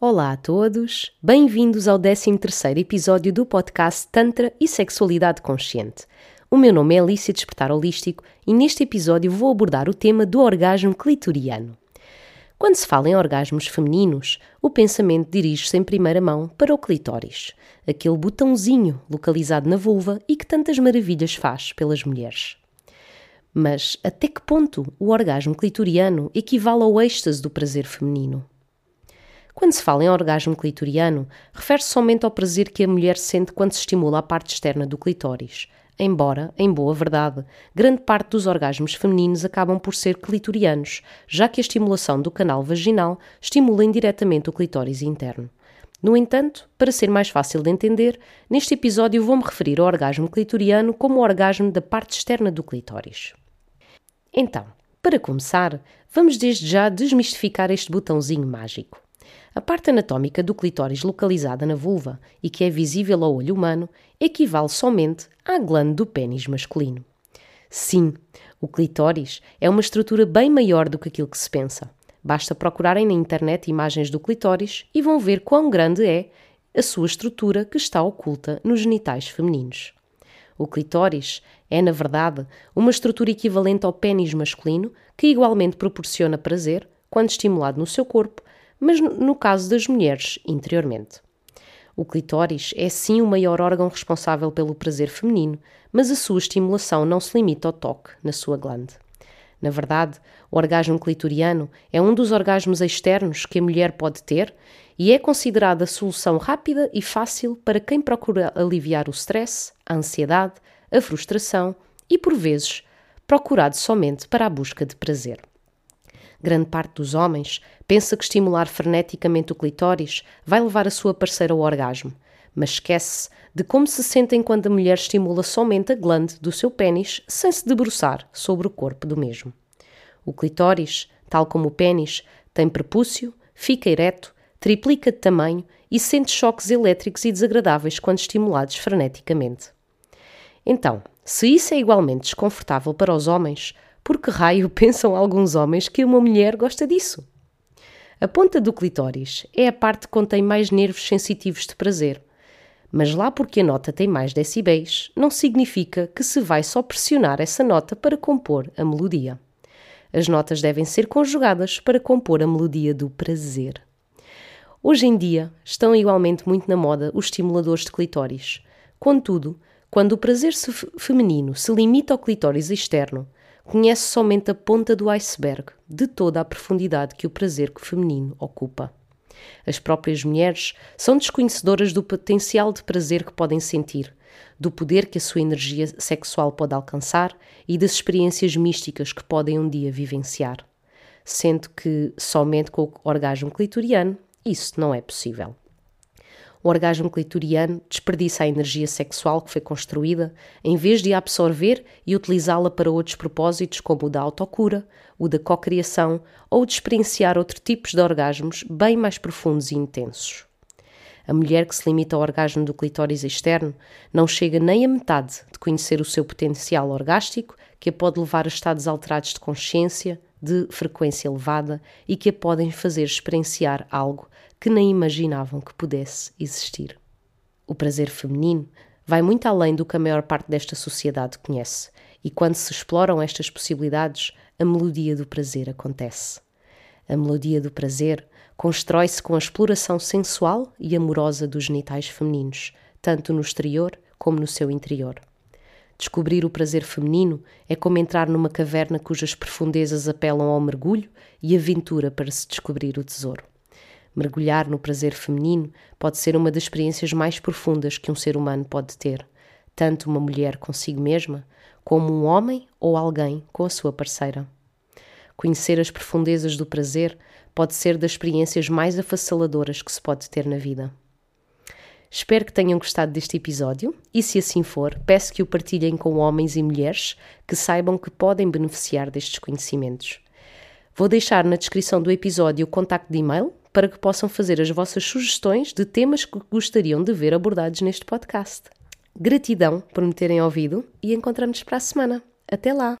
Olá a todos, bem-vindos ao 13º episódio do podcast Tantra e Sexualidade Consciente. O meu nome é Alicia Despertar Holístico e neste episódio vou abordar o tema do orgasmo clitoriano. Quando se fala em orgasmos femininos, o pensamento dirige-se em primeira mão para o clitóris, aquele botãozinho localizado na vulva e que tantas maravilhas faz pelas mulheres. Mas até que ponto o orgasmo clitoriano equivale ao êxtase do prazer feminino? Quando se fala em orgasmo clitoriano, refere-se somente ao prazer que a mulher sente quando se estimula a parte externa do clitóris. Embora, em boa verdade, grande parte dos orgasmos femininos acabam por ser clitorianos, já que a estimulação do canal vaginal estimula indiretamente o clitóris interno. No entanto, para ser mais fácil de entender, neste episódio vou-me referir ao orgasmo clitoriano como o orgasmo da parte externa do clitóris. Então, para começar, vamos desde já desmistificar este botãozinho mágico. A parte anatómica do clitóris localizada na vulva e que é visível ao olho humano equivale somente à glande do pênis masculino. Sim, o clitóris é uma estrutura bem maior do que aquilo que se pensa. Basta procurarem na internet imagens do clitóris e vão ver quão grande é a sua estrutura que está oculta nos genitais femininos. O clitóris é, na verdade, uma estrutura equivalente ao pênis masculino que igualmente proporciona prazer quando estimulado no seu corpo mas no caso das mulheres, interiormente. O clitóris é sim o maior órgão responsável pelo prazer feminino, mas a sua estimulação não se limita ao toque na sua glande. Na verdade, o orgasmo clitoriano é um dos orgasmos externos que a mulher pode ter e é considerada a solução rápida e fácil para quem procura aliviar o stress, a ansiedade, a frustração e, por vezes, procurado somente para a busca de prazer. Grande parte dos homens pensa que estimular freneticamente o clitóris vai levar a sua parceira ao orgasmo, mas esquece de como se sentem quando a mulher estimula somente a glande do seu pênis sem se debruçar sobre o corpo do mesmo. O clitóris, tal como o pênis, tem prepúcio, fica ereto, triplica de tamanho e sente choques elétricos e desagradáveis quando estimulados freneticamente. Então, se isso é igualmente desconfortável para os homens, por que raio pensam alguns homens que uma mulher gosta disso? A ponta do clitóris é a parte que contém mais nervos sensitivos de prazer. Mas lá porque a nota tem mais decibéis, não significa que se vai só pressionar essa nota para compor a melodia. As notas devem ser conjugadas para compor a melodia do prazer. Hoje em dia estão igualmente muito na moda os estimuladores de clitóris. Contudo, quando o prazer feminino se limita ao clitóris externo, conhece somente a ponta do iceberg de toda a profundidade que o prazer feminino ocupa. As próprias mulheres são desconhecedoras do potencial de prazer que podem sentir, do poder que a sua energia sexual pode alcançar e das experiências místicas que podem um dia vivenciar. Sendo que somente com o orgasmo clitoriano isso não é possível. O orgasmo clitoriano desperdiça a energia sexual que foi construída, em vez de a absorver e utilizá-la para outros propósitos, como o da autocura, o da cocriação ou de experienciar outros tipos de orgasmos bem mais profundos e intensos. A mulher que se limita ao orgasmo do clitóris externo não chega nem a metade de conhecer o seu potencial orgástico, que a pode levar a estados alterados de consciência, de frequência elevada e que a podem fazer experienciar algo que nem imaginavam que pudesse existir. O prazer feminino vai muito além do que a maior parte desta sociedade conhece, e quando se exploram estas possibilidades, a melodia do prazer acontece. A melodia do prazer constrói-se com a exploração sensual e amorosa dos genitais femininos, tanto no exterior como no seu interior. Descobrir o prazer feminino é como entrar numa caverna cujas profundezas apelam ao mergulho e aventura para se descobrir o tesouro. Mergulhar no prazer feminino pode ser uma das experiências mais profundas que um ser humano pode ter, tanto uma mulher consigo mesma, como um homem ou alguém com a sua parceira. Conhecer as profundezas do prazer pode ser das experiências mais avassaladoras que se pode ter na vida. Espero que tenham gostado deste episódio e, se assim for, peço que o partilhem com homens e mulheres que saibam que podem beneficiar destes conhecimentos. Vou deixar na descrição do episódio o contacto de e-mail para que possam fazer as vossas sugestões de temas que gostariam de ver abordados neste podcast. Gratidão por me terem ouvido e encontramos para a semana. Até lá!